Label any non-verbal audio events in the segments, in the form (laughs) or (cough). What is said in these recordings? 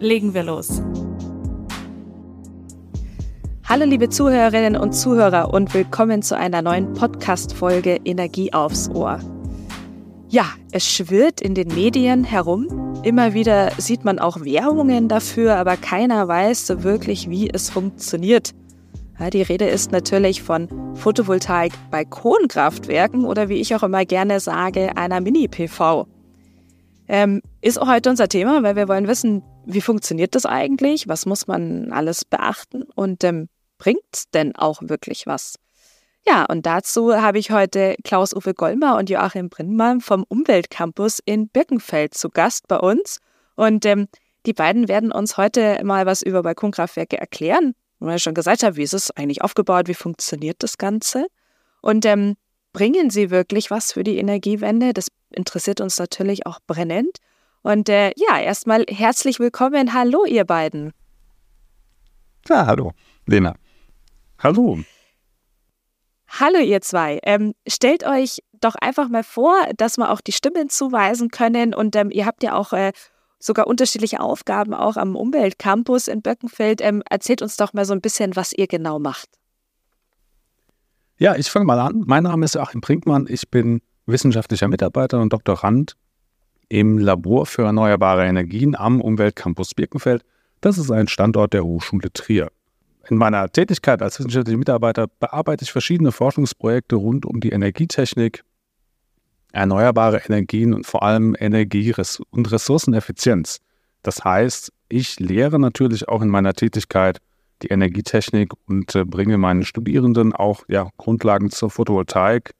Legen wir los. Hallo liebe Zuhörerinnen und Zuhörer und willkommen zu einer neuen Podcast-Folge Energie aufs Ohr. Ja, es schwirrt in den Medien herum. Immer wieder sieht man auch Werbungen dafür, aber keiner weiß so wirklich, wie es funktioniert. Ja, die Rede ist natürlich von Photovoltaik bei Kohlenkraftwerken oder wie ich auch immer gerne sage, einer Mini-PV. Ähm, ist auch heute unser Thema, weil wir wollen wissen, wie funktioniert das eigentlich? Was muss man alles beachten? Und ähm, bringt denn auch wirklich was? Ja, und dazu habe ich heute Klaus-Uwe Gollmer und Joachim Brindmann vom Umweltcampus in Birkenfeld zu Gast bei uns. Und ähm, die beiden werden uns heute mal was über Balkonkraftwerke erklären weil ich schon gesagt habe, wie ist es eigentlich aufgebaut, wie funktioniert das Ganze und ähm, bringen sie wirklich was für die Energiewende? Das interessiert uns natürlich auch brennend. Und äh, ja, erstmal herzlich willkommen. Hallo, ihr beiden. Ja, hallo, Lena. Hallo. Hallo, ihr zwei. Ähm, stellt euch doch einfach mal vor, dass wir auch die Stimmen zuweisen können. Und ähm, ihr habt ja auch äh, sogar unterschiedliche Aufgaben auch am Umweltcampus in Böckenfeld. Ähm, erzählt uns doch mal so ein bisschen, was ihr genau macht. Ja, ich fange mal an. Mein Name ist Joachim Brinkmann. Ich bin wissenschaftlicher Mitarbeiter und Doktorand im Labor für erneuerbare Energien am Umweltcampus Birkenfeld. Das ist ein Standort der Hochschule Trier. In meiner Tätigkeit als wissenschaftlicher Mitarbeiter bearbeite ich verschiedene Forschungsprojekte rund um die Energietechnik, erneuerbare Energien und vor allem Energie- und Ressourceneffizienz. Das heißt, ich lehre natürlich auch in meiner Tätigkeit die Energietechnik und äh, bringe meinen Studierenden auch ja, Grundlagen zur Photovoltaik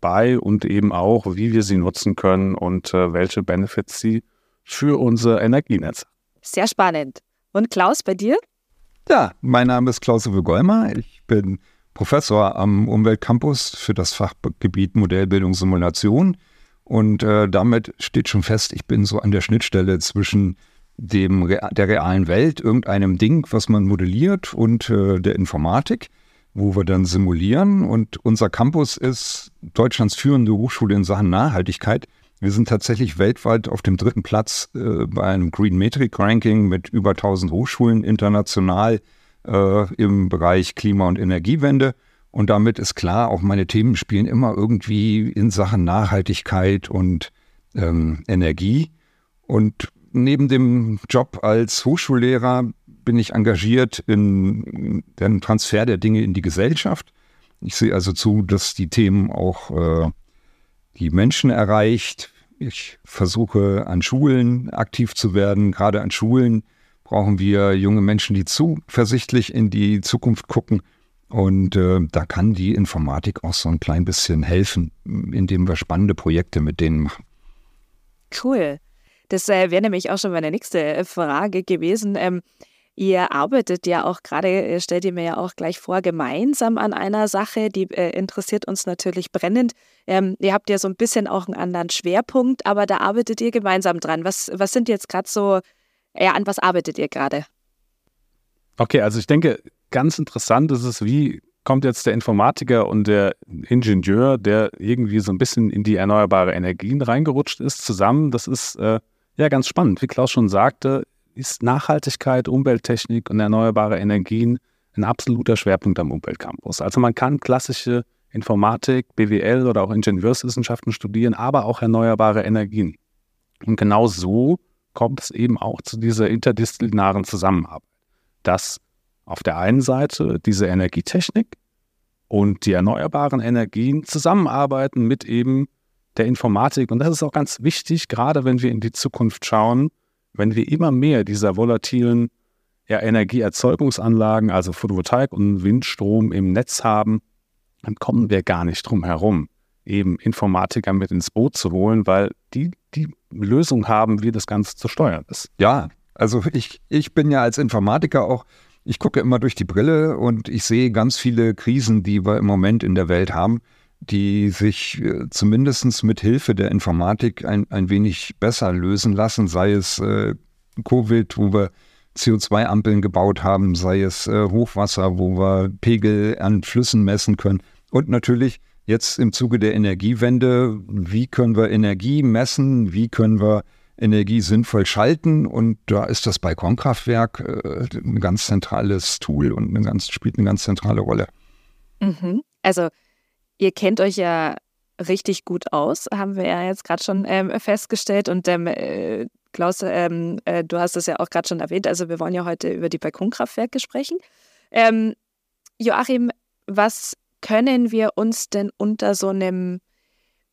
bei und eben auch, wie wir sie nutzen können und äh, welche Benefits sie für unser Energienetz. Sehr spannend. Und Klaus, bei dir? Ja, mein Name ist Klaus-Uwe Gollmer. Ich bin Professor am Umweltcampus für das Fachgebiet Modellbildung Simulation. Und äh, damit steht schon fest, ich bin so an der Schnittstelle zwischen dem, der realen Welt, irgendeinem Ding, was man modelliert, und äh, der Informatik, wo wir dann simulieren. Und unser Campus ist Deutschlands führende Hochschule in Sachen Nachhaltigkeit. Wir sind tatsächlich weltweit auf dem dritten Platz äh, bei einem Green Metric Ranking mit über 1000 Hochschulen international äh, im Bereich Klima- und Energiewende. Und damit ist klar, auch meine Themen spielen immer irgendwie in Sachen Nachhaltigkeit und ähm, Energie. Und neben dem Job als Hochschullehrer bin ich engagiert in den Transfer der Dinge in die Gesellschaft. Ich sehe also zu, dass die Themen auch äh, die Menschen erreicht. Ich versuche an Schulen aktiv zu werden, gerade an Schulen brauchen wir junge Menschen, die zuversichtlich in die Zukunft gucken. Und äh, da kann die Informatik auch so ein klein bisschen helfen, indem wir spannende Projekte mit denen machen. Cool. Das äh, wäre nämlich auch schon meine nächste äh, Frage gewesen. Ähm, ihr arbeitet ja auch gerade, äh, stellt ihr mir ja auch gleich vor, gemeinsam an einer Sache, die äh, interessiert uns natürlich brennend. Ähm, ihr habt ja so ein bisschen auch einen anderen Schwerpunkt, aber da arbeitet ihr gemeinsam dran. Was, was sind jetzt gerade so ja, an was arbeitet ihr gerade? Okay, also ich denke, ganz interessant ist es, wie kommt jetzt der Informatiker und der Ingenieur, der irgendwie so ein bisschen in die erneuerbare Energien reingerutscht ist, zusammen. Das ist äh, ja ganz spannend. Wie Klaus schon sagte, ist Nachhaltigkeit, Umwelttechnik und erneuerbare Energien ein absoluter Schwerpunkt am Umweltcampus. Also man kann klassische Informatik, BWL oder auch Ingenieurswissenschaften studieren, aber auch erneuerbare Energien. Und genau so kommt es eben auch zu dieser interdisziplinaren Zusammenarbeit, dass auf der einen Seite diese Energietechnik und die erneuerbaren Energien zusammenarbeiten mit eben der Informatik. Und das ist auch ganz wichtig, gerade wenn wir in die Zukunft schauen, wenn wir immer mehr dieser volatilen ja, Energieerzeugungsanlagen, also Photovoltaik und Windstrom im Netz haben, dann kommen wir gar nicht drum herum, eben Informatiker mit ins Boot zu holen, weil die die Lösung haben, wie das Ganze zu steuern ist. Ja, Also ich, ich bin ja als Informatiker auch, ich gucke immer durch die Brille und ich sehe ganz viele Krisen, die wir im Moment in der Welt haben, die sich äh, zumindest mit Hilfe der Informatik ein, ein wenig besser lösen lassen, sei es äh, Covid, wo wir CO2-Ampeln gebaut haben, sei es äh, Hochwasser, wo wir Pegel an Flüssen messen können. Und natürlich jetzt im Zuge der Energiewende, wie können wir Energie messen, wie können wir Energie sinnvoll schalten. Und da ist das Balkonkraftwerk äh, ein ganz zentrales Tool und eine ganz, spielt eine ganz zentrale Rolle. Mhm. Also ihr kennt euch ja richtig gut aus, haben wir ja jetzt gerade schon ähm, festgestellt. Und ähm, äh, Klaus, ähm, äh, du hast es ja auch gerade schon erwähnt. Also wir wollen ja heute über die Balkonkraftwerke sprechen. Ähm, Joachim, was können wir uns denn unter so einem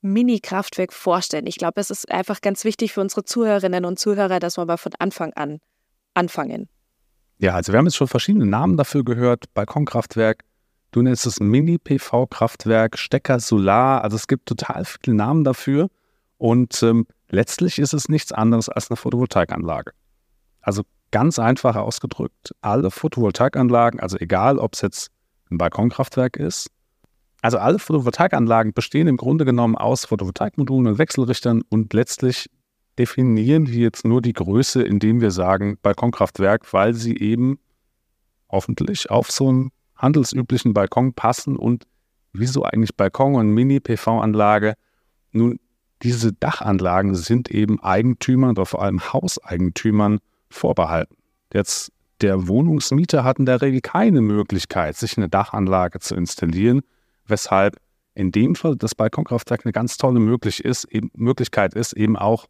Mini-Kraftwerk vorstellen? Ich glaube, es ist einfach ganz wichtig für unsere Zuhörerinnen und Zuhörer, dass wir mal von Anfang an anfangen. Ja, also wir haben jetzt schon verschiedene Namen dafür gehört. Balkonkraftwerk, du nennst es Mini-PV-Kraftwerk, Stecker, Solar. Also es gibt total viele Namen dafür. Und ähm, letztlich ist es nichts anderes als eine Photovoltaikanlage. Also ganz einfach ausgedrückt, alle Photovoltaikanlagen, also egal ob es jetzt ein Balkonkraftwerk ist, also alle Photovoltaikanlagen bestehen im Grunde genommen aus Photovoltaikmodulen und Wechselrichtern und letztlich definieren wir jetzt nur die Größe, indem wir sagen Balkonkraftwerk, weil sie eben hoffentlich auf so einen handelsüblichen Balkon passen und wieso eigentlich Balkon und Mini-PV-Anlage? Nun, diese Dachanlagen sind eben Eigentümern oder vor allem Hauseigentümern vorbehalten. Jetzt der Wohnungsmieter hat in der Regel keine Möglichkeit, sich eine Dachanlage zu installieren, weshalb in dem Fall das Balkonkraftwerk eine ganz tolle möglich ist, eben, Möglichkeit ist, eben auch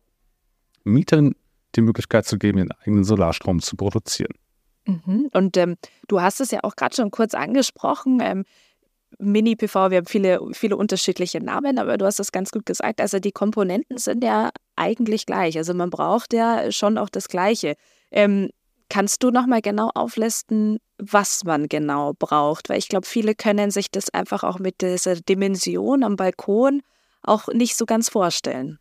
Mietern die Möglichkeit zu geben, ihren eigenen Solarstrom zu produzieren. Mhm. Und ähm, du hast es ja auch gerade schon kurz angesprochen. Ähm, Mini-PV, wir haben viele, viele unterschiedliche Namen, aber du hast es ganz gut gesagt. Also die Komponenten sind ja eigentlich gleich. Also man braucht ja schon auch das Gleiche. Ähm, kannst du nochmal genau auflisten, was man genau braucht? Weil ich glaube, viele können sich das einfach auch mit dieser Dimension am Balkon auch nicht so ganz vorstellen.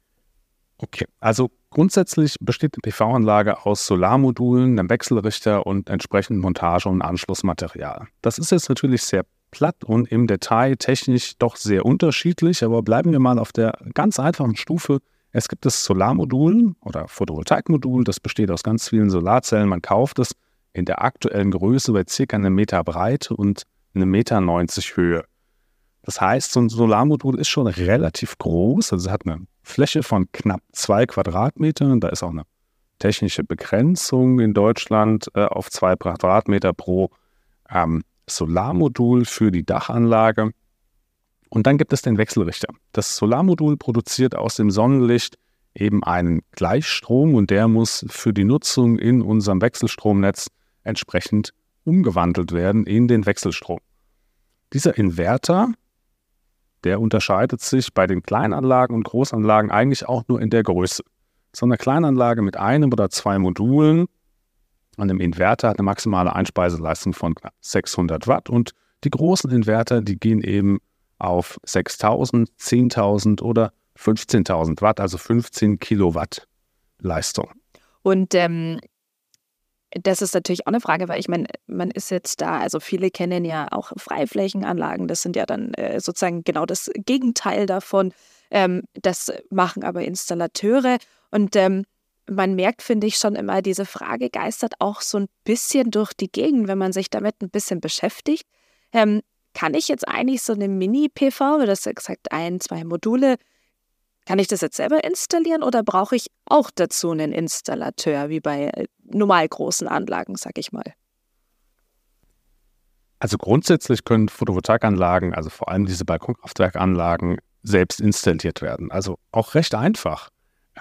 Okay, also grundsätzlich besteht eine PV-Anlage aus Solarmodulen, einem Wechselrichter und entsprechend Montage und Anschlussmaterial. Das ist jetzt natürlich sehr platt und im Detail technisch doch sehr unterschiedlich, aber bleiben wir mal auf der ganz einfachen Stufe. Es gibt das Solarmodul oder Photovoltaikmodul, das besteht aus ganz vielen Solarzellen. Man kauft es in der aktuellen Größe bei circa einem Meter Breite und einem Meter 90 Höhe. Das heißt, so ein Solarmodul ist schon relativ groß, also es hat eine Fläche von knapp zwei Quadratmetern. Da ist auch eine technische Begrenzung in Deutschland äh, auf zwei Quadratmeter pro ähm, Solarmodul für die Dachanlage. Und dann gibt es den Wechselrichter. Das Solarmodul produziert aus dem Sonnenlicht eben einen Gleichstrom und der muss für die Nutzung in unserem Wechselstromnetz entsprechend umgewandelt werden in den Wechselstrom. Dieser Inverter, der unterscheidet sich bei den Kleinanlagen und Großanlagen eigentlich auch nur in der Größe. So eine Kleinanlage mit einem oder zwei Modulen und dem Inverter hat eine maximale Einspeiseleistung von 600 Watt und die großen Inverter, die gehen eben auf 6000, 10.000 oder 15.000 Watt, also 15 Kilowatt Leistung. Und ähm, das ist natürlich auch eine Frage, weil ich meine, man ist jetzt da, also viele kennen ja auch Freiflächenanlagen, das sind ja dann äh, sozusagen genau das Gegenteil davon. Ähm, das machen aber Installateure und ähm, man merkt, finde ich, schon immer, diese Frage geistert auch so ein bisschen durch die Gegend, wenn man sich damit ein bisschen beschäftigt. Ähm, kann ich jetzt eigentlich so eine Mini-PV, du hast ja gesagt, ein, zwei Module, kann ich das jetzt selber installieren oder brauche ich auch dazu einen Installateur, wie bei äh, normal großen Anlagen, sag ich mal? Also grundsätzlich können Photovoltaikanlagen, also vor allem diese Balkonkraftwerkanlagen, selbst installiert werden. Also auch recht einfach.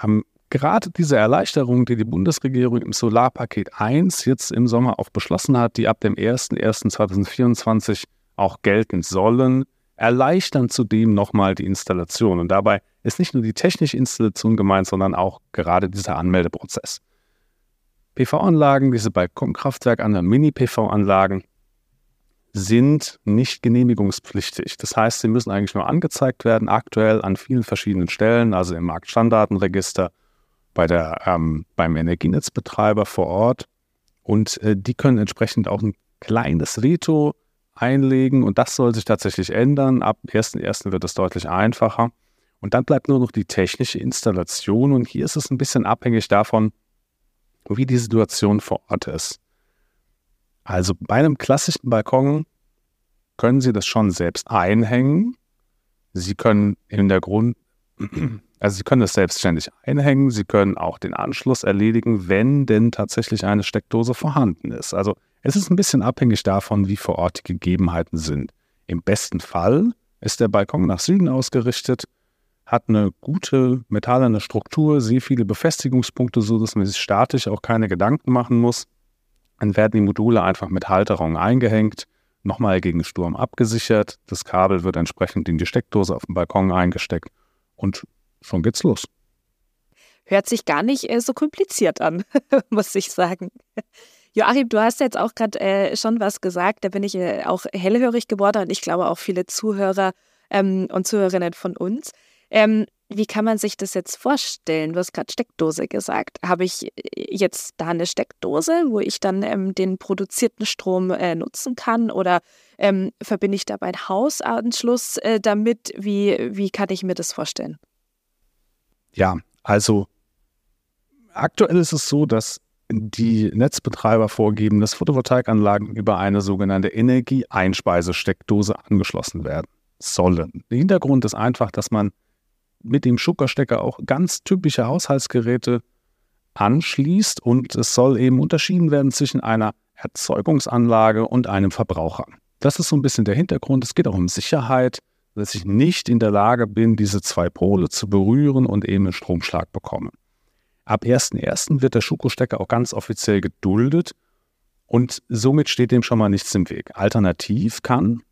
Ähm, gerade diese Erleichterung, die die Bundesregierung im Solarpaket 1 jetzt im Sommer auch beschlossen hat, die ab dem 01.01.2024 auch gelten sollen, erleichtern zudem nochmal die Installation. Und dabei ist nicht nur die technische Installation gemeint, sondern auch gerade dieser Anmeldeprozess. PV-Anlagen, diese Balkonkraftwerkanlagen, Mini-PV-Anlagen, sind nicht genehmigungspflichtig. Das heißt, sie müssen eigentlich nur angezeigt werden, aktuell an vielen verschiedenen Stellen, also im Marktstammdatenregister bei der, ähm, beim Energienetzbetreiber vor Ort und äh, die können entsprechend auch ein kleines Veto einlegen und das soll sich tatsächlich ändern. Ab 1.1. wird es deutlich einfacher. Und dann bleibt nur noch die technische Installation und hier ist es ein bisschen abhängig davon, wie die Situation vor Ort ist. Also bei einem klassischen Balkon können Sie das schon selbst einhängen. Sie können in der Grund, also Sie können das selbstständig einhängen. Sie können auch den Anschluss erledigen, wenn denn tatsächlich eine Steckdose vorhanden ist. Also es ist ein bisschen abhängig davon, wie vor Ort die Gegebenheiten sind. Im besten Fall ist der Balkon nach Süden ausgerichtet, hat eine gute metallene Struktur, sehr viele Befestigungspunkte, sodass man sich statisch auch keine Gedanken machen muss. Dann werden die Module einfach mit Halterung eingehängt, nochmal gegen Sturm abgesichert. Das Kabel wird entsprechend in die Steckdose auf dem Balkon eingesteckt und schon geht's los. Hört sich gar nicht äh, so kompliziert an, (laughs) muss ich sagen. Joachim, du hast jetzt auch gerade äh, schon was gesagt, da bin ich äh, auch hellhörig geworden und ich glaube auch viele Zuhörer ähm, und Zuhörerinnen von uns. Ähm, wie kann man sich das jetzt vorstellen? Du hast gerade Steckdose gesagt. Habe ich äh, jetzt da eine Steckdose, wo ich dann ähm, den produzierten Strom äh, nutzen kann? Oder ähm, verbinde ich da meinen Hausanschluss äh, damit? Wie, wie kann ich mir das vorstellen? Ja, also aktuell ist es so, dass die Netzbetreiber vorgeben, dass Photovoltaikanlagen über eine sogenannte Energieeinspeisesteckdose angeschlossen werden sollen. Der Hintergrund ist einfach, dass man mit dem Schuckerstecker auch ganz typische Haushaltsgeräte anschließt und es soll eben unterschieden werden zwischen einer Erzeugungsanlage und einem Verbraucher. Das ist so ein bisschen der Hintergrund. Es geht auch um Sicherheit, dass ich nicht in der Lage bin, diese zwei Pole zu berühren und eben einen Stromschlag bekomme. Ab 1.1. wird der Schuko-Stecker auch ganz offiziell geduldet und somit steht dem schon mal nichts im Weg. Alternativ kann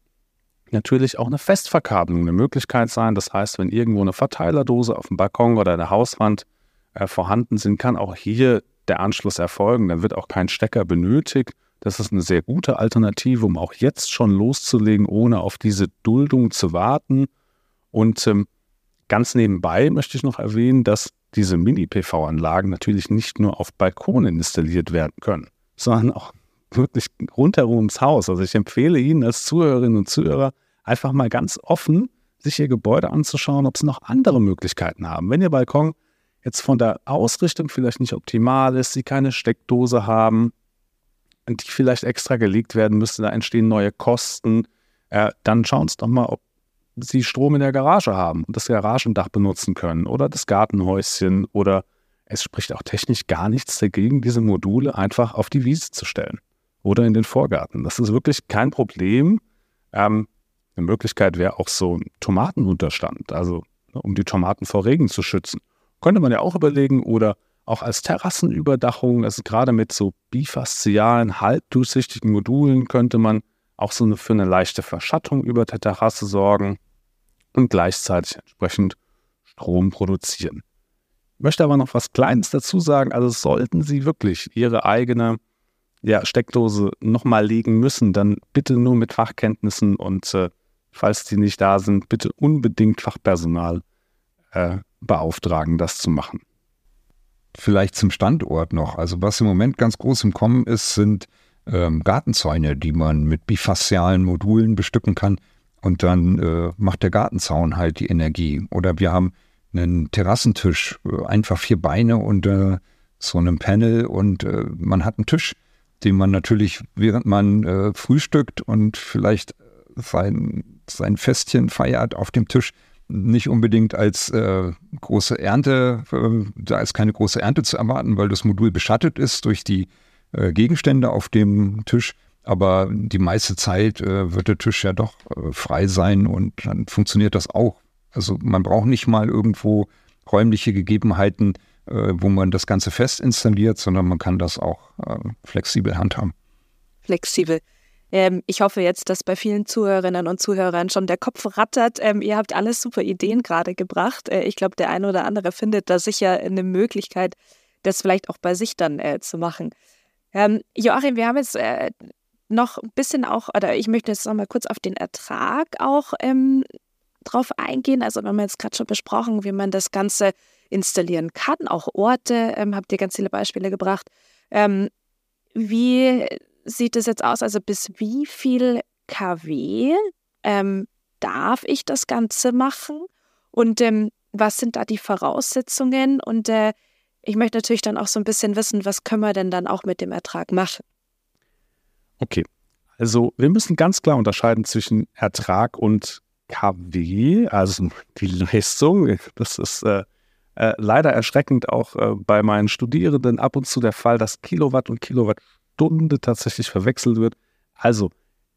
natürlich auch eine Festverkabelung eine Möglichkeit sein. Das heißt, wenn irgendwo eine Verteilerdose auf dem Balkon oder der Hauswand äh, vorhanden sind, kann auch hier der Anschluss erfolgen. Dann wird auch kein Stecker benötigt. Das ist eine sehr gute Alternative, um auch jetzt schon loszulegen, ohne auf diese Duldung zu warten. Und ähm, ganz nebenbei möchte ich noch erwähnen, dass diese Mini-PV-Anlagen natürlich nicht nur auf Balkonen installiert werden können, sondern auch wirklich rundherum ums Haus. Also ich empfehle Ihnen als Zuhörerinnen und Zuhörer einfach mal ganz offen, sich Ihr Gebäude anzuschauen, ob Sie noch andere Möglichkeiten haben. Wenn Ihr Balkon jetzt von der Ausrichtung vielleicht nicht optimal ist, Sie keine Steckdose haben, die vielleicht extra gelegt werden müsste, da entstehen neue Kosten, äh, dann schauen Sie doch mal, ob Sie Strom in der Garage haben und das Garagendach benutzen können oder das Gartenhäuschen oder es spricht auch technisch gar nichts dagegen, diese Module einfach auf die Wiese zu stellen oder in den Vorgarten. Das ist wirklich kein Problem. Ähm, eine Möglichkeit wäre auch so ein Tomatenunterstand, also ne, um die Tomaten vor Regen zu schützen. Könnte man ja auch überlegen oder auch als Terrassenüberdachung, also gerade mit so bifaszialen, halbdurchsichtigen Modulen könnte man auch so für eine leichte Verschattung über der Terrasse sorgen und gleichzeitig entsprechend Strom produzieren. Ich möchte aber noch was Kleines dazu sagen. Also sollten Sie wirklich Ihre eigene ja, Steckdose nochmal legen müssen, dann bitte nur mit Fachkenntnissen und äh, falls die nicht da sind, bitte unbedingt Fachpersonal äh, beauftragen, das zu machen. Vielleicht zum Standort noch. Also was im Moment ganz groß im Kommen ist, sind ähm, Gartenzäune, die man mit bifaszialen Modulen bestücken kann. Und dann äh, macht der Gartenzaun halt die Energie. Oder wir haben einen Terrassentisch, äh, einfach vier Beine und äh, so einem Panel und äh, man hat einen Tisch, den man natürlich, während man äh, frühstückt und vielleicht sein, sein Festchen feiert auf dem Tisch, nicht unbedingt als äh, große Ernte, äh, da ist keine große Ernte zu erwarten, weil das Modul beschattet ist durch die äh, Gegenstände auf dem Tisch. Aber die meiste Zeit äh, wird der Tisch ja doch äh, frei sein und dann funktioniert das auch. Also man braucht nicht mal irgendwo räumliche Gegebenheiten, äh, wo man das Ganze fest installiert, sondern man kann das auch flexibel handhaben. Flexibel. Ähm, ich hoffe jetzt, dass bei vielen Zuhörerinnen und Zuhörern schon der Kopf rattert. Ähm, ihr habt alles super Ideen gerade gebracht. Äh, ich glaube, der eine oder andere findet da sicher eine Möglichkeit, das vielleicht auch bei sich dann äh, zu machen. Ähm, Joachim, wir haben jetzt äh, noch ein bisschen auch, oder ich möchte jetzt noch mal kurz auf den Ertrag auch ähm, drauf eingehen? Also, wir haben jetzt gerade schon besprochen, wie man das Ganze installieren kann, auch Orte, ähm, habt ihr ganz viele Beispiele gebracht. Ähm, wie sieht es jetzt aus? Also, bis wie viel kW ähm, darf ich das Ganze machen? Und ähm, was sind da die Voraussetzungen? Und äh, ich möchte natürlich dann auch so ein bisschen wissen, was können wir denn dann auch mit dem Ertrag machen? Okay, also wir müssen ganz klar unterscheiden zwischen Ertrag und KW, also die Leistung. Das ist äh, äh, leider erschreckend auch äh, bei meinen Studierenden ab und zu der Fall, dass Kilowatt und Kilowattstunde tatsächlich verwechselt wird. Also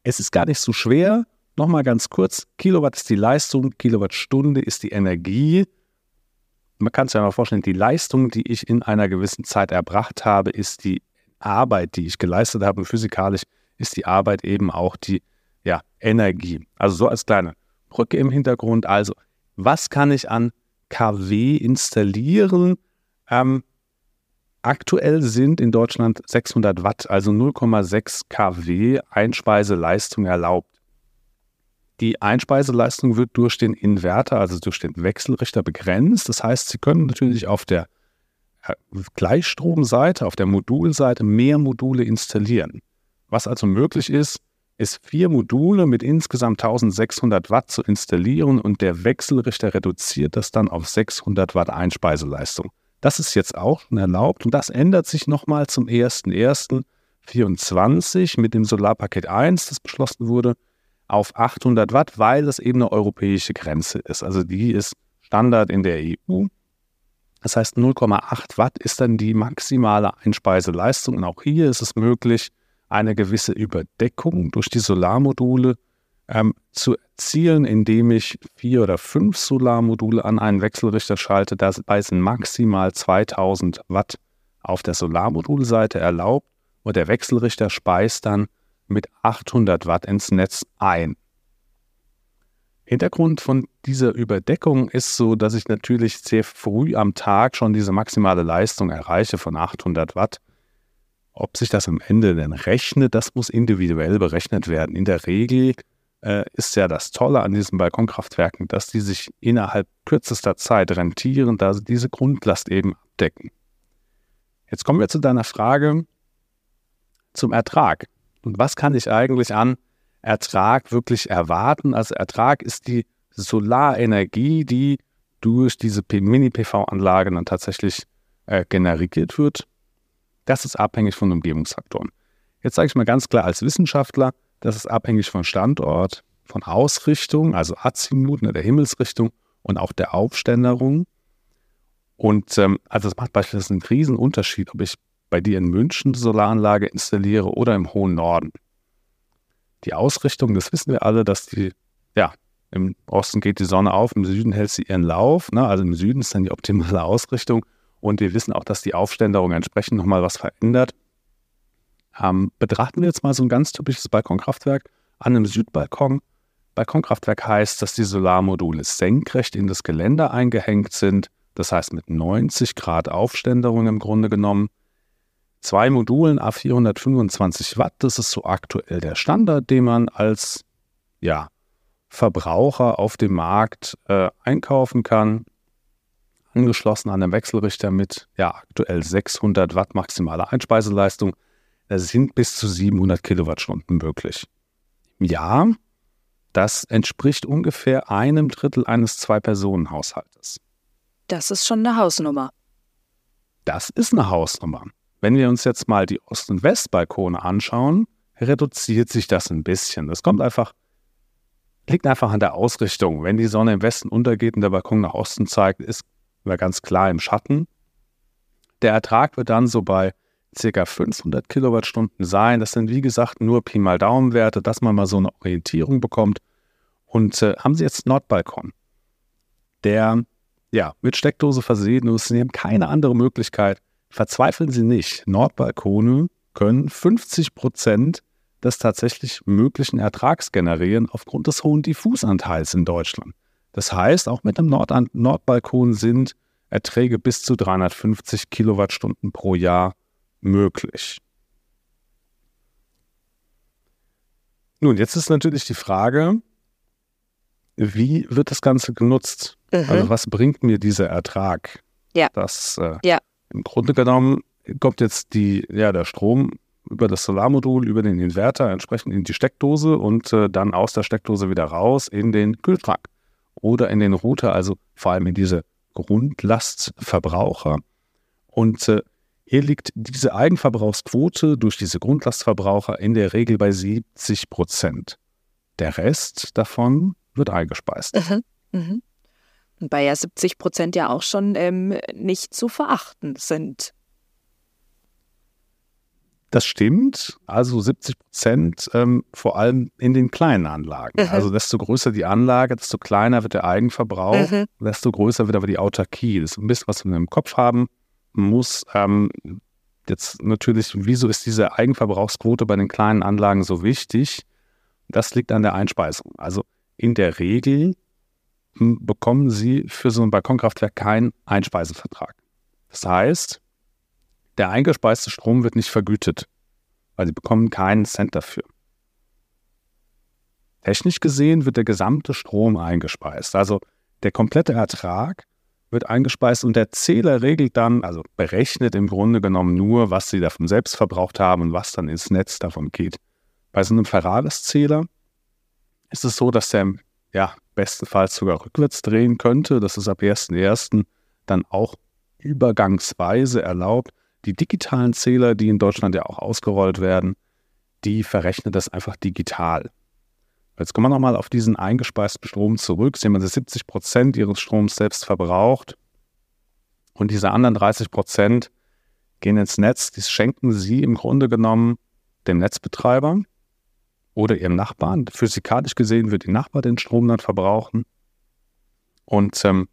es ist gar nicht so schwer. Nochmal ganz kurz, Kilowatt ist die Leistung, Kilowattstunde ist die Energie. Man kann sich ja mal vorstellen, die Leistung, die ich in einer gewissen Zeit erbracht habe, ist die Arbeit, die ich geleistet habe. Physikalisch ist die Arbeit eben auch die ja, Energie. Also so als kleine Brücke im Hintergrund. Also, was kann ich an KW installieren? Ähm, aktuell sind in Deutschland 600 Watt, also 0,6 kW Einspeiseleistung erlaubt. Die Einspeiseleistung wird durch den Inverter, also durch den Wechselrichter begrenzt. Das heißt, Sie können natürlich auf der äh, Gleichstromseite, auf der Modulseite mehr Module installieren. Was also möglich ist, ist vier Module mit insgesamt 1600 Watt zu installieren und der Wechselrichter reduziert das dann auf 600 Watt Einspeiseleistung. Das ist jetzt auch schon erlaubt und das ändert sich nochmal zum 01.01.24 mit dem Solarpaket 1, das beschlossen wurde, auf 800 Watt, weil das eben eine europäische Grenze ist. Also die ist Standard in der EU. Das heißt, 0,8 Watt ist dann die maximale Einspeiseleistung und auch hier ist es möglich, eine gewisse Überdeckung durch die Solarmodule ähm, zu erzielen, indem ich vier oder fünf Solarmodule an einen Wechselrichter schalte. Dabei sind maximal 2000 Watt auf der Solarmodulseite erlaubt und der Wechselrichter speist dann mit 800 Watt ins Netz ein. Hintergrund von dieser Überdeckung ist so, dass ich natürlich sehr früh am Tag schon diese maximale Leistung erreiche von 800 Watt ob sich das am Ende denn rechnet, das muss individuell berechnet werden. In der Regel äh, ist ja das Tolle an diesen Balkonkraftwerken, dass die sich innerhalb kürzester Zeit rentieren, da sie diese Grundlast eben abdecken. Jetzt kommen wir zu deiner Frage zum Ertrag. Und was kann ich eigentlich an Ertrag wirklich erwarten? Also Ertrag ist die Solarenergie, die durch diese Mini-PV-Anlage dann tatsächlich äh, generiert wird das ist abhängig von Umgebungsfaktoren. Jetzt sage ich mal ganz klar als Wissenschaftler, das ist abhängig von Standort, von Ausrichtung, also Azimut, ne, der Himmelsrichtung und auch der Aufständerung. Und ähm, also es macht beispielsweise einen riesen Unterschied, ob ich bei dir in München eine Solaranlage installiere oder im hohen Norden. Die Ausrichtung, das wissen wir alle, dass die, ja, im Osten geht die Sonne auf, im Süden hält sie ihren Lauf. Ne? Also im Süden ist dann die optimale Ausrichtung. Und wir wissen auch, dass die Aufständerung entsprechend nochmal was verändert. Ähm, betrachten wir jetzt mal so ein ganz typisches Balkonkraftwerk an einem Südbalkon. Balkonkraftwerk heißt, dass die Solarmodule senkrecht in das Geländer eingehängt sind, das heißt mit 90 Grad Aufständerung im Grunde genommen. Zwei Modulen a 425 Watt, das ist so aktuell der Standard, den man als ja, Verbraucher auf dem Markt äh, einkaufen kann angeschlossen an einem Wechselrichter mit ja, aktuell 600 Watt maximaler Einspeiseleistung. Das sind bis zu 700 Kilowattstunden möglich. Jahr, das entspricht ungefähr einem Drittel eines Zwei-Personen-Haushaltes. Das ist schon eine Hausnummer. Das ist eine Hausnummer. Wenn wir uns jetzt mal die Ost- und Westbalkone anschauen, reduziert sich das ein bisschen. Das kommt einfach, liegt einfach an der Ausrichtung. Wenn die Sonne im Westen untergeht und der Balkon nach Osten zeigt, ist war ganz klar im Schatten. Der Ertrag wird dann so bei ca. 500 Kilowattstunden sein. Das sind wie gesagt nur Pi mal Daumenwerte, dass man mal so eine Orientierung bekommt. Und äh, haben Sie jetzt Nordbalkon, der ja mit Steckdose versehen ist, Sie haben keine andere Möglichkeit. Verzweifeln Sie nicht. Nordbalkone können 50 Prozent des tatsächlich möglichen Ertrags generieren aufgrund des hohen Diffusanteils in Deutschland. Das heißt, auch mit einem Nord Nordbalkon sind Erträge bis zu 350 Kilowattstunden pro Jahr möglich. Nun, jetzt ist natürlich die Frage, wie wird das Ganze genutzt? Mhm. Also was bringt mir dieser Ertrag? Ja. Das äh, Ja. im Grunde genommen kommt jetzt die, ja, der Strom über das Solarmodul, über den Inverter entsprechend in die Steckdose und äh, dann aus der Steckdose wieder raus in den Kühlschrank oder in den Router, also vor allem in diese Grundlastverbraucher. Und äh, hier liegt diese Eigenverbrauchsquote durch diese Grundlastverbraucher in der Regel bei 70 Prozent. Der Rest davon wird eingespeist. Mhm. Mhm. Wobei ja 70 Prozent ja auch schon ähm, nicht zu verachten sind. Das stimmt. Also 70 Prozent ähm, vor allem in den kleinen Anlagen. Mhm. Also desto größer die Anlage, desto kleiner wird der Eigenverbrauch, Mhm. desto größer wird aber die Autarkie. Das ist ein bisschen, was man im Kopf haben muss. Ähm, jetzt natürlich, wieso ist diese Eigenverbrauchsquote bei den kleinen Anlagen so wichtig? Das liegt an der Einspeisung. Also in der Regel hm, bekommen Sie für so ein Balkonkraftwerk keinen Einspeisevertrag. Das heißt, der eingespeiste Strom wird nicht vergütet, weil sie bekommen keinen Cent dafür. Technisch gesehen wird der gesamte Strom eingespeist. Also der komplette Ertrag wird eingespeist und der Zähler regelt dann, also berechnet im Grunde genommen nur, was sie davon selbst verbraucht haben und was dann ins Netz davon geht. Bei so einem Ferraris-Zähler ist es so, dass der ja, bestenfalls sogar rückwärts drehen könnte. Das ist ab 1.1. dann auch übergangsweise erlaubt. Die digitalen Zähler, die in Deutschland ja auch ausgerollt werden, die verrechnen das einfach digital. Jetzt kommen wir nochmal auf diesen eingespeisten Strom zurück. Sehen wir, dass 70 Prozent ihres Stroms selbst verbraucht und diese anderen 30 Prozent gehen ins Netz. Das schenken sie im Grunde genommen dem Netzbetreiber oder ihrem Nachbarn. Physikalisch gesehen wird die Nachbar den Strom dann verbrauchen. Und ähm,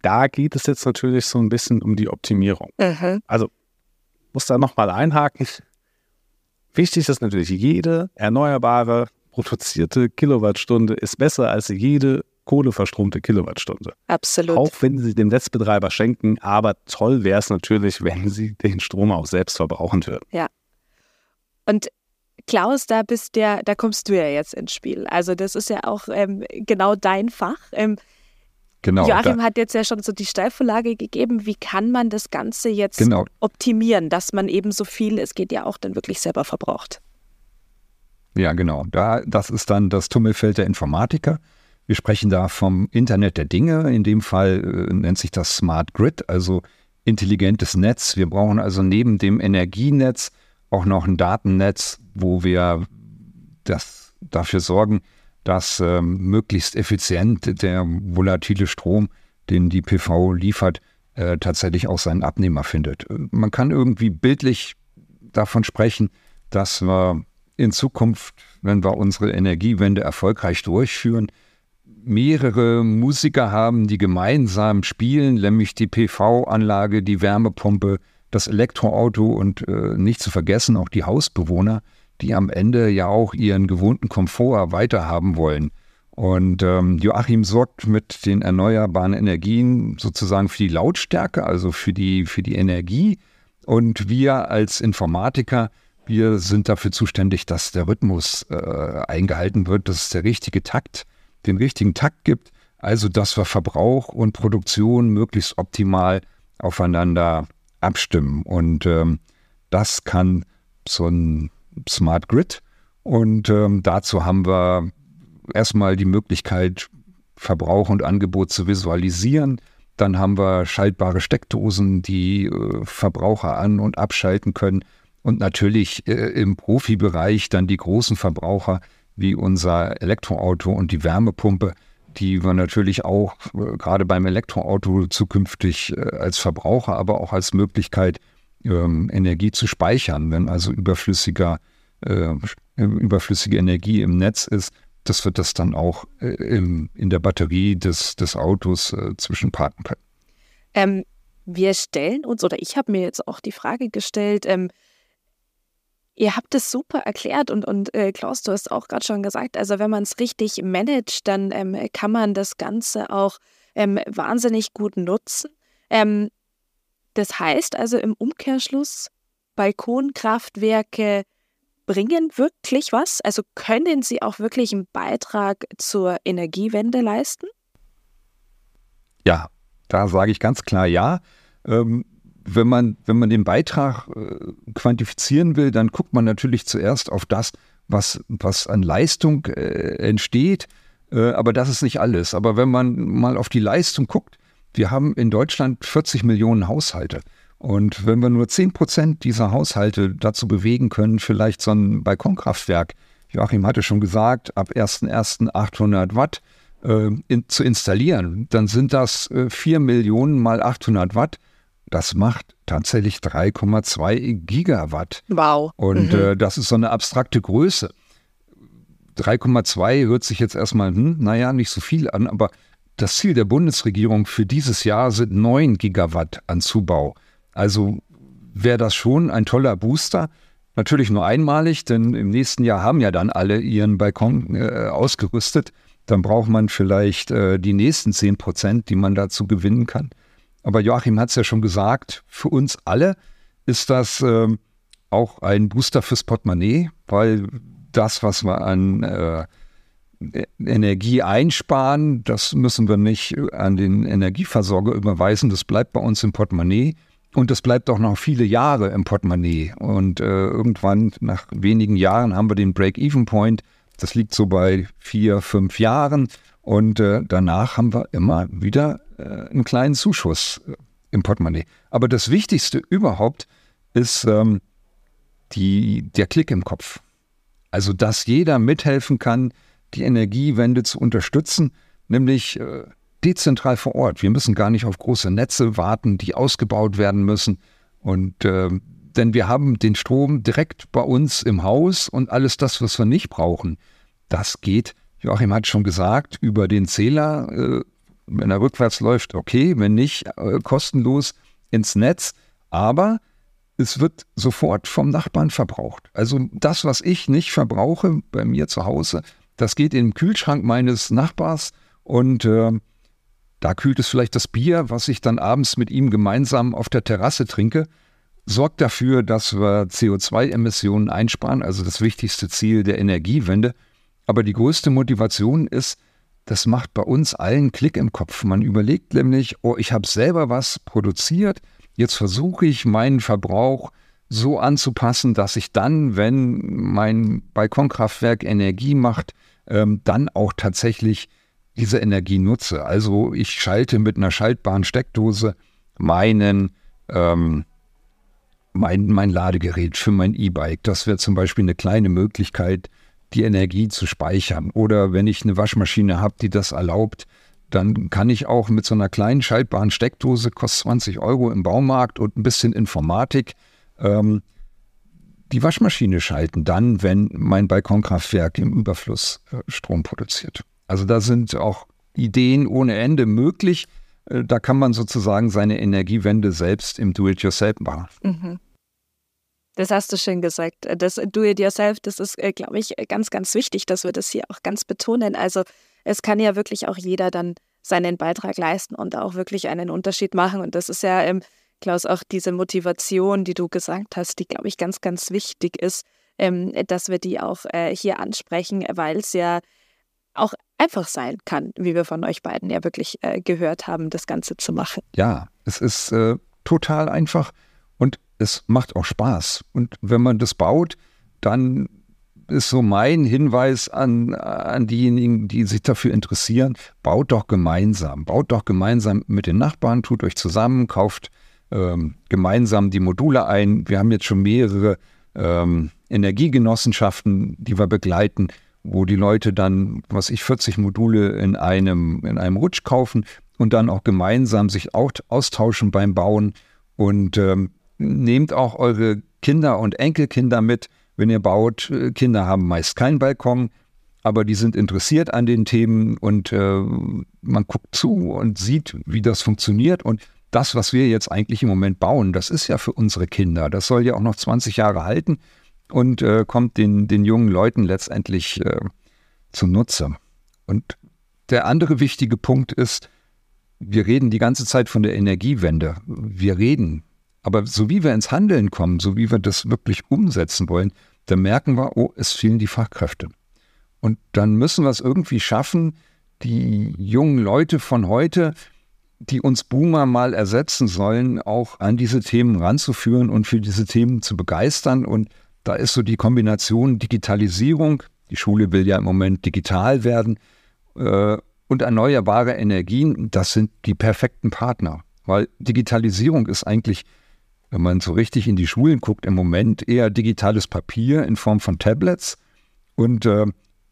da geht es jetzt natürlich so ein bisschen um die Optimierung. Mhm. Muss da nochmal einhaken. Wichtig ist natürlich, jede erneuerbare produzierte Kilowattstunde ist besser als jede kohleverstromte Kilowattstunde. Absolut. Auch wenn Sie dem Netzbetreiber schenken, aber toll wäre es natürlich, wenn Sie den Strom auch selbst verbrauchen würden. Und Klaus, da bist der, da kommst du ja jetzt ins Spiel. Also das ist ja auch ähm, genau dein Fach. Ähm, Genau. Joachim hat jetzt ja schon so die Steilvorlage gegeben. Wie kann man das Ganze jetzt genau. optimieren, dass man eben so viel, es geht ja auch dann wirklich selber verbraucht? Ja, genau. Da, das ist dann das Tummelfeld der Informatiker. Wir sprechen da vom Internet der Dinge. In dem Fall äh, nennt sich das Smart Grid, also intelligentes Netz. Wir brauchen also neben dem Energienetz auch noch ein Datennetz, wo wir das dafür sorgen, dass ähm, möglichst effizient der volatile Strom, den die PV liefert, äh, tatsächlich auch seinen Abnehmer findet. Äh, Man kann irgendwie bildlich davon sprechen, dass wir in Zukunft, wenn wir unsere Energiewende erfolgreich durchführen, mehrere Musiker haben, die gemeinsam spielen, nämlich die PV-Anlage, die Wärmepumpe, das Elektroauto und äh, nicht zu vergessen auch die Hausbewohner, die am Ende ja auch ihren gewohnten Komfort weiterhaben wollen. Und ähm, Joachim sorgt mit den erneuerbaren Energien sozusagen für die Lautstärke, also für die, für die Energie. Und wir als Informatiker, wir sind dafür zuständig, dass der Rhythmus äh, eingehalten wird, dass es der richtige Takt, den richtigen Takt gibt. Also, dass wir Verbrauch und Produktion möglichst optimal aufeinander abstimmen. Und ähm, das kann so ein Smart Grid. Und ähm, dazu haben wir erstmal die Möglichkeit, Verbrauch und Angebot zu visualisieren. Dann haben wir schaltbare Steckdosen, die äh, Verbraucher an- und abschalten können. Und natürlich äh, im Profibereich dann die großen Verbraucher wie unser Elektroauto und die Wärmepumpe, die wir natürlich auch äh, gerade beim Elektroauto zukünftig äh, als Verbraucher, aber auch als Möglichkeit, ähm, Energie zu speichern, wenn also überflüssiger, äh, überflüssige Energie im Netz ist. Das wird das dann auch äh, im, in der Batterie des, des Autos äh, zwischenparken können. Ähm, wir stellen uns, oder ich habe mir jetzt auch die Frage gestellt, ähm, ihr habt es super erklärt und, und äh, Klaus, du hast auch gerade schon gesagt, also wenn man es richtig managt, dann ähm, kann man das Ganze auch ähm, wahnsinnig gut nutzen. Ähm, das heißt also im Umkehrschluss, Balkonkraftwerke bringen wirklich was? Also können sie auch wirklich einen Beitrag zur Energiewende leisten? Ja, da sage ich ganz klar ja. Ähm, wenn, man, wenn man den Beitrag äh, quantifizieren will, dann guckt man natürlich zuerst auf das, was, was an Leistung äh, entsteht. Äh, aber das ist nicht alles. Aber wenn man mal auf die Leistung guckt, wir haben in Deutschland 40 Millionen Haushalte. Und wenn wir nur 10 Prozent dieser Haushalte dazu bewegen können, vielleicht so ein Balkonkraftwerk, Joachim hatte schon gesagt, ab 1.1. 800 Watt äh, in, zu installieren, dann sind das äh, 4 Millionen mal 800 Watt. Das macht tatsächlich 3,2 Gigawatt. Wow. Und Mhm. äh, das ist so eine abstrakte Größe. 3,2 hört sich jetzt erstmal, hm, naja, nicht so viel an, aber das Ziel der Bundesregierung für dieses Jahr sind 9 Gigawatt an Zubau. Also wäre das schon ein toller Booster. Natürlich nur einmalig, denn im nächsten Jahr haben ja dann alle ihren Balkon äh, ausgerüstet. Dann braucht man vielleicht äh, die nächsten 10 Prozent, die man dazu gewinnen kann. Aber Joachim hat es ja schon gesagt, für uns alle ist das ähm, auch ein Booster fürs Portemonnaie, weil das, was wir an äh, Energie einsparen, das müssen wir nicht an den Energieversorger überweisen, das bleibt bei uns im Portemonnaie. Und das bleibt auch noch viele Jahre im Portemonnaie. Und äh, irgendwann, nach wenigen Jahren, haben wir den Break-Even-Point. Das liegt so bei vier, fünf Jahren. Und äh, danach haben wir immer wieder äh, einen kleinen Zuschuss äh, im Portemonnaie. Aber das Wichtigste überhaupt ist ähm, die, der Klick im Kopf. Also, dass jeder mithelfen kann, die Energiewende zu unterstützen, nämlich äh, dezentral vor Ort. Wir müssen gar nicht auf große Netze warten, die ausgebaut werden müssen. Und äh, denn wir haben den Strom direkt bei uns im Haus und alles das, was wir nicht brauchen, das geht, Joachim hat schon gesagt, über den Zähler, äh, wenn er rückwärts läuft, okay, wenn nicht, äh, kostenlos ins Netz. Aber es wird sofort vom Nachbarn verbraucht. Also das, was ich nicht verbrauche bei mir zu Hause, das geht in den Kühlschrank meines Nachbars und äh, da kühlt es vielleicht das Bier, was ich dann abends mit ihm gemeinsam auf der Terrasse trinke, sorgt dafür, dass wir CO2-Emissionen einsparen, also das wichtigste Ziel der Energiewende. Aber die größte Motivation ist, das macht bei uns allen Klick im Kopf. Man überlegt nämlich, oh, ich habe selber was produziert, jetzt versuche ich meinen Verbrauch so anzupassen, dass ich dann, wenn mein Balkonkraftwerk Energie macht, ähm, dann auch tatsächlich diese Energie nutze. Also ich schalte mit einer schaltbaren Steckdose meinen, ähm, mein, mein Ladegerät für mein E-Bike. Das wäre zum Beispiel eine kleine Möglichkeit, die Energie zu speichern. Oder wenn ich eine Waschmaschine habe, die das erlaubt, dann kann ich auch mit so einer kleinen schaltbaren Steckdose, kostet 20 Euro im Baumarkt und ein bisschen Informatik, ähm, die Waschmaschine schalten, dann, wenn mein Balkonkraftwerk im Überfluss äh, Strom produziert. Also da sind auch Ideen ohne Ende möglich. Äh, da kann man sozusagen seine Energiewende selbst im Do-it-yourself machen. Mhm. Das hast du schön gesagt. Das Do-it-yourself, das ist, äh, glaube ich, ganz, ganz wichtig, dass wir das hier auch ganz betonen. Also es kann ja wirklich auch jeder dann seinen Beitrag leisten und auch wirklich einen Unterschied machen. Und das ist ja, ähm, Klaus, auch diese Motivation, die du gesagt hast, die, glaube ich, ganz, ganz wichtig ist, ähm, dass wir die auch äh, hier ansprechen, weil es ja auch einfach sein kann, wie wir von euch beiden ja wirklich äh, gehört haben, das Ganze zu machen. Ja, es ist äh, total einfach es macht auch Spaß. Und wenn man das baut, dann ist so mein Hinweis an, an diejenigen, die sich dafür interessieren, baut doch gemeinsam. Baut doch gemeinsam mit den Nachbarn, tut euch zusammen, kauft ähm, gemeinsam die Module ein. Wir haben jetzt schon mehrere ähm, Energiegenossenschaften, die wir begleiten, wo die Leute dann, was ich, 40 Module in einem, in einem Rutsch kaufen und dann auch gemeinsam sich auch austauschen beim Bauen. Und ähm, nehmt auch eure Kinder und Enkelkinder mit, wenn ihr baut. Kinder haben meist keinen Balkon, aber die sind interessiert an den Themen und äh, man guckt zu und sieht, wie das funktioniert. Und das, was wir jetzt eigentlich im Moment bauen, das ist ja für unsere Kinder. Das soll ja auch noch 20 Jahre halten und äh, kommt den, den jungen Leuten letztendlich äh, zunutze. Und der andere wichtige Punkt ist, wir reden die ganze Zeit von der Energiewende. Wir reden. Aber so wie wir ins Handeln kommen, so wie wir das wirklich umsetzen wollen, dann merken wir, oh, es fehlen die Fachkräfte. Und dann müssen wir es irgendwie schaffen, die jungen Leute von heute, die uns Boomer mal ersetzen sollen, auch an diese Themen ranzuführen und für diese Themen zu begeistern. Und da ist so die Kombination Digitalisierung, die Schule will ja im Moment digital werden, äh, und erneuerbare Energien, das sind die perfekten Partner. Weil Digitalisierung ist eigentlich, wenn man so richtig in die Schulen guckt, im Moment eher digitales Papier in Form von Tablets und äh,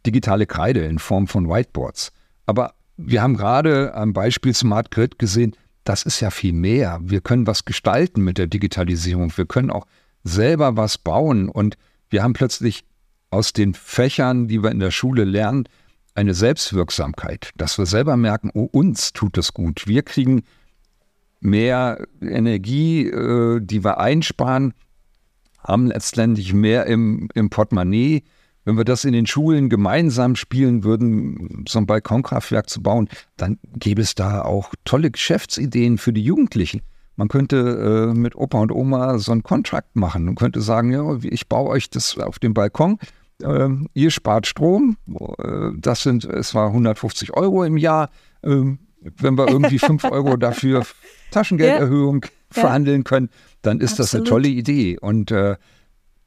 digitale Kreide in Form von Whiteboards. Aber wir haben gerade am Beispiel Smart Grid gesehen, das ist ja viel mehr. Wir können was gestalten mit der Digitalisierung. Wir können auch selber was bauen. Und wir haben plötzlich aus den Fächern, die wir in der Schule lernen, eine Selbstwirksamkeit, dass wir selber merken, oh, uns tut es gut. Wir kriegen mehr Energie, äh, die wir einsparen, haben letztendlich mehr im, im Portemonnaie. Wenn wir das in den Schulen gemeinsam spielen würden, so ein Balkonkraftwerk zu bauen, dann gäbe es da auch tolle Geschäftsideen für die Jugendlichen. Man könnte äh, mit Opa und Oma so einen Kontrakt machen und könnte sagen, ja, ich baue euch das auf dem Balkon ähm, ihr spart Strom, äh, das sind, es war 150 Euro im Jahr. Wenn wir irgendwie 5 (laughs) Euro dafür Taschengelderhöhung ja. verhandeln können, dann ist Absolut. das eine tolle Idee. Und äh,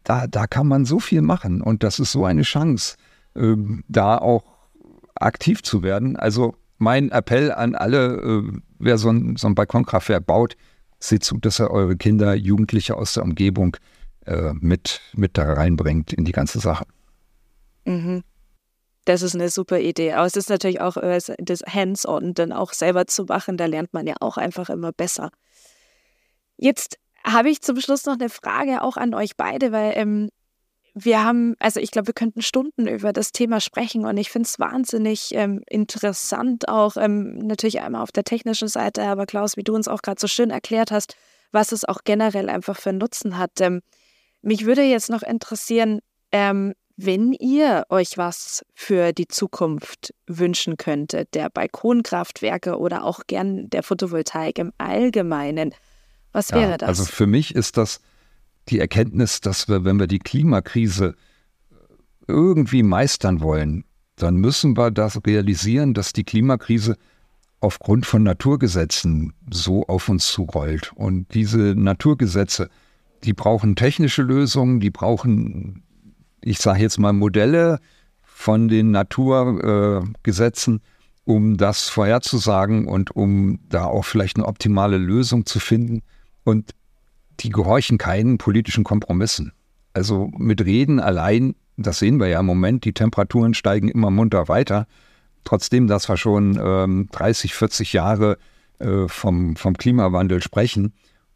da, da kann man so viel machen. Und das ist so eine Chance, äh, da auch aktiv zu werden. Also mein Appell an alle, äh, wer so ein, so ein Balkonkraftwerk baut, seht zu, dass er eure Kinder, Jugendliche aus der Umgebung äh, mit, mit da reinbringt in die ganze Sache. Mhm. Das ist eine super Idee. Aber es ist natürlich auch äh, das Hands-on dann auch selber zu machen. Da lernt man ja auch einfach immer besser. Jetzt habe ich zum Schluss noch eine Frage auch an euch beide, weil ähm, wir haben, also ich glaube, wir könnten Stunden über das Thema sprechen und ich finde es wahnsinnig ähm, interessant, auch ähm, natürlich einmal auf der technischen Seite, aber Klaus, wie du uns auch gerade so schön erklärt hast, was es auch generell einfach für Nutzen hat. Ähm, mich würde jetzt noch interessieren, ähm, wenn ihr euch was für die Zukunft wünschen könntet, der Balkonkraftwerke oder auch gern der Photovoltaik im Allgemeinen, was wäre ja, das? Also für mich ist das die Erkenntnis, dass wir, wenn wir die Klimakrise irgendwie meistern wollen, dann müssen wir das realisieren, dass die Klimakrise aufgrund von Naturgesetzen so auf uns zurollt. Und diese Naturgesetze, die brauchen technische Lösungen, die brauchen ich sage jetzt mal Modelle von den Naturgesetzen, äh, um das vorherzusagen und um da auch vielleicht eine optimale Lösung zu finden. Und die gehorchen keinen politischen Kompromissen. Also mit Reden allein, das sehen wir ja im Moment, die Temperaturen steigen immer munter weiter. Trotzdem, dass wir schon ähm, 30, 40 Jahre äh, vom, vom Klimawandel sprechen.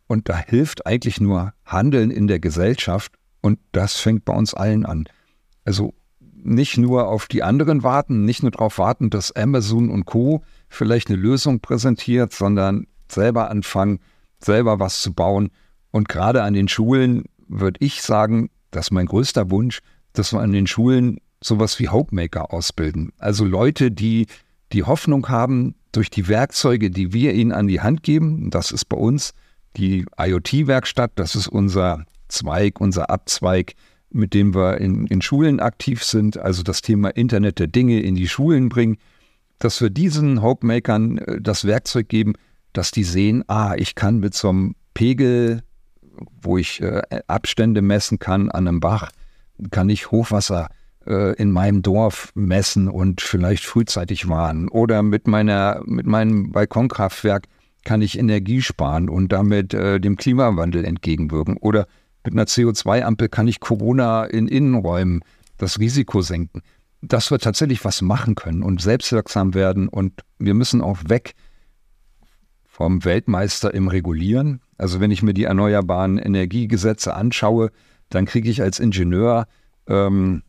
Und da hilft eigentlich nur Handeln in der Gesellschaft und das fängt bei uns allen an. Also nicht nur auf die anderen warten, nicht nur darauf warten, dass Amazon und Co. vielleicht eine Lösung präsentiert, sondern selber anfangen, selber was zu bauen. Und gerade an den Schulen würde ich sagen, das ist mein größter Wunsch, dass wir an den Schulen sowas wie Hopemaker ausbilden. Also Leute, die die Hoffnung haben, durch die Werkzeuge, die wir ihnen an die Hand geben, das ist bei uns die IoT-Werkstatt, das ist unser Zweig, unser Abzweig, mit dem wir in, in Schulen aktiv sind, also das Thema Internet der Dinge in die Schulen bringen, dass wir diesen Hopemakern äh, das Werkzeug geben, dass die sehen, ah, ich kann mit so einem Pegel, wo ich äh, Abstände messen kann an einem Bach, kann ich Hochwasser äh, in meinem Dorf messen und vielleicht frühzeitig warnen. Oder mit meiner, mit meinem Balkonkraftwerk kann ich Energie sparen und damit äh, dem Klimawandel entgegenwirken. Oder mit einer CO2-Ampel kann ich Corona in Innenräumen das Risiko senken. Dass wir tatsächlich was machen können und selbstwirksam werden. Und wir müssen auch weg vom Weltmeister im Regulieren. Also wenn ich mir die erneuerbaren Energiegesetze anschaue, dann kriege ich als Ingenieur ähm,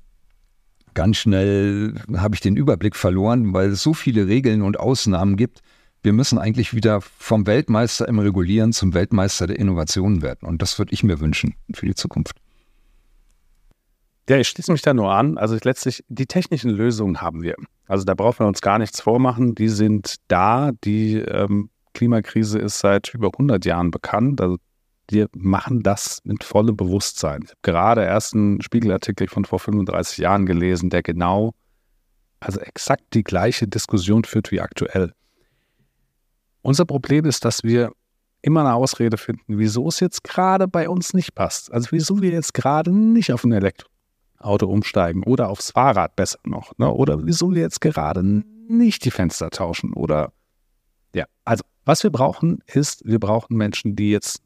ganz schnell, habe ich den Überblick verloren, weil es so viele Regeln und Ausnahmen gibt, wir müssen eigentlich wieder vom Weltmeister im Regulieren zum Weltmeister der Innovationen werden. Und das würde ich mir wünschen für die Zukunft. Ja, ich schließe mich da nur an. Also letztlich, die technischen Lösungen haben wir. Also da brauchen wir uns gar nichts vormachen. Die sind da. Die ähm, Klimakrise ist seit über 100 Jahren bekannt. Also wir machen das mit vollem Bewusstsein. Ich habe gerade erst einen Spiegelartikel von vor 35 Jahren gelesen, der genau, also exakt die gleiche Diskussion führt wie aktuell. Unser Problem ist, dass wir immer eine Ausrede finden, wieso es jetzt gerade bei uns nicht passt. Also wieso wir jetzt gerade nicht auf ein Elektroauto umsteigen oder aufs Fahrrad besser noch. Ne? Oder wieso wir jetzt gerade nicht die Fenster tauschen oder ja, also was wir brauchen ist, wir brauchen Menschen, die jetzt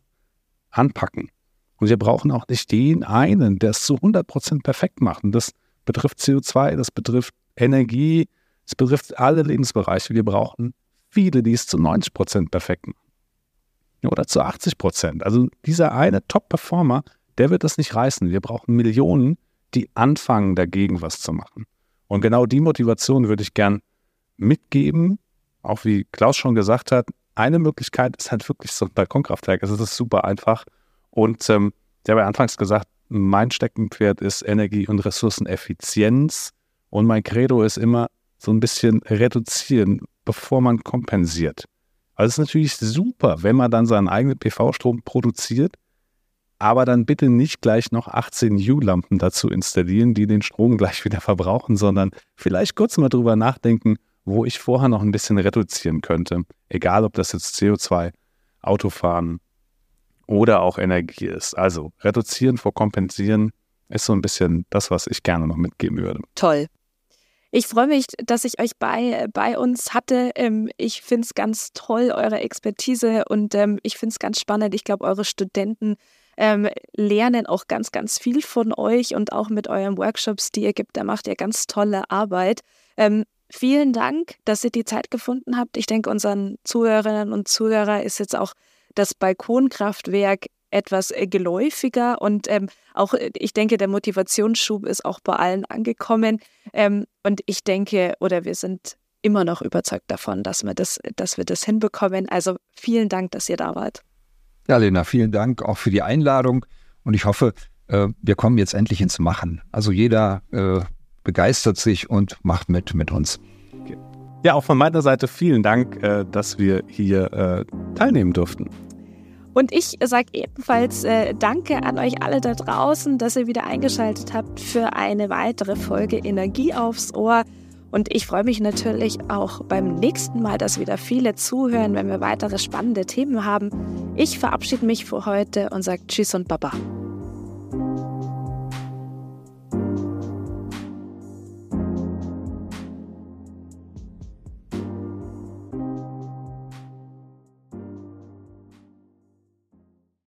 anpacken. Und wir brauchen auch nicht den einen, der es zu 100% perfekt macht. Und das betrifft CO2, das betrifft Energie, es betrifft alle Lebensbereiche. Wir brauchen viele, die es zu 90% perfekt machen oder zu 80 Prozent. Also dieser eine Top-Performer, der wird das nicht reißen. Wir brauchen Millionen, die anfangen, dagegen was zu machen. Und genau die Motivation würde ich gern mitgeben. Auch wie Klaus schon gesagt hat, eine Möglichkeit ist halt wirklich so ein Balkonkraftwerk. Das ist super einfach. Und ähm, ich habe ja anfangs gesagt, mein Steckenpferd ist Energie- und Ressourceneffizienz. Und mein Credo ist immer so ein bisschen reduzieren, bevor man kompensiert. Also es ist natürlich super, wenn man dann seinen eigenen PV-Strom produziert, aber dann bitte nicht gleich noch 18 U-Lampen dazu installieren, die den Strom gleich wieder verbrauchen, sondern vielleicht kurz mal drüber nachdenken, wo ich vorher noch ein bisschen reduzieren könnte. Egal, ob das jetzt CO2, Autofahren oder auch Energie ist. Also reduzieren vor kompensieren ist so ein bisschen das, was ich gerne noch mitgeben würde. Toll. Ich freue mich, dass ich euch bei, bei uns hatte. Ähm, ich finde es ganz toll, eure Expertise und ähm, ich finde es ganz spannend. Ich glaube, eure Studenten ähm, lernen auch ganz, ganz viel von euch und auch mit euren Workshops, die ihr gibt. Da macht ihr ganz tolle Arbeit. Ähm, vielen Dank, dass ihr die Zeit gefunden habt. Ich denke, unseren Zuhörerinnen und Zuhörern ist jetzt auch das Balkonkraftwerk etwas äh, geläufiger und ähm, auch, äh, ich denke, der Motivationsschub ist auch bei allen angekommen. Ähm, und ich denke, oder wir sind immer noch überzeugt davon, dass wir das, dass wir das hinbekommen. Also vielen Dank, dass ihr da wart. Ja, Lena, vielen Dank auch für die Einladung und ich hoffe, äh, wir kommen jetzt endlich ins Machen. Also jeder äh, begeistert sich und macht mit mit uns. Ja, auch von meiner Seite vielen Dank, äh, dass wir hier äh, teilnehmen durften. Und ich sage ebenfalls äh, Danke an euch alle da draußen, dass ihr wieder eingeschaltet habt für eine weitere Folge Energie aufs Ohr. Und ich freue mich natürlich auch beim nächsten Mal, dass wieder viele zuhören, wenn wir weitere spannende Themen haben. Ich verabschiede mich für heute und sage Tschüss und Baba.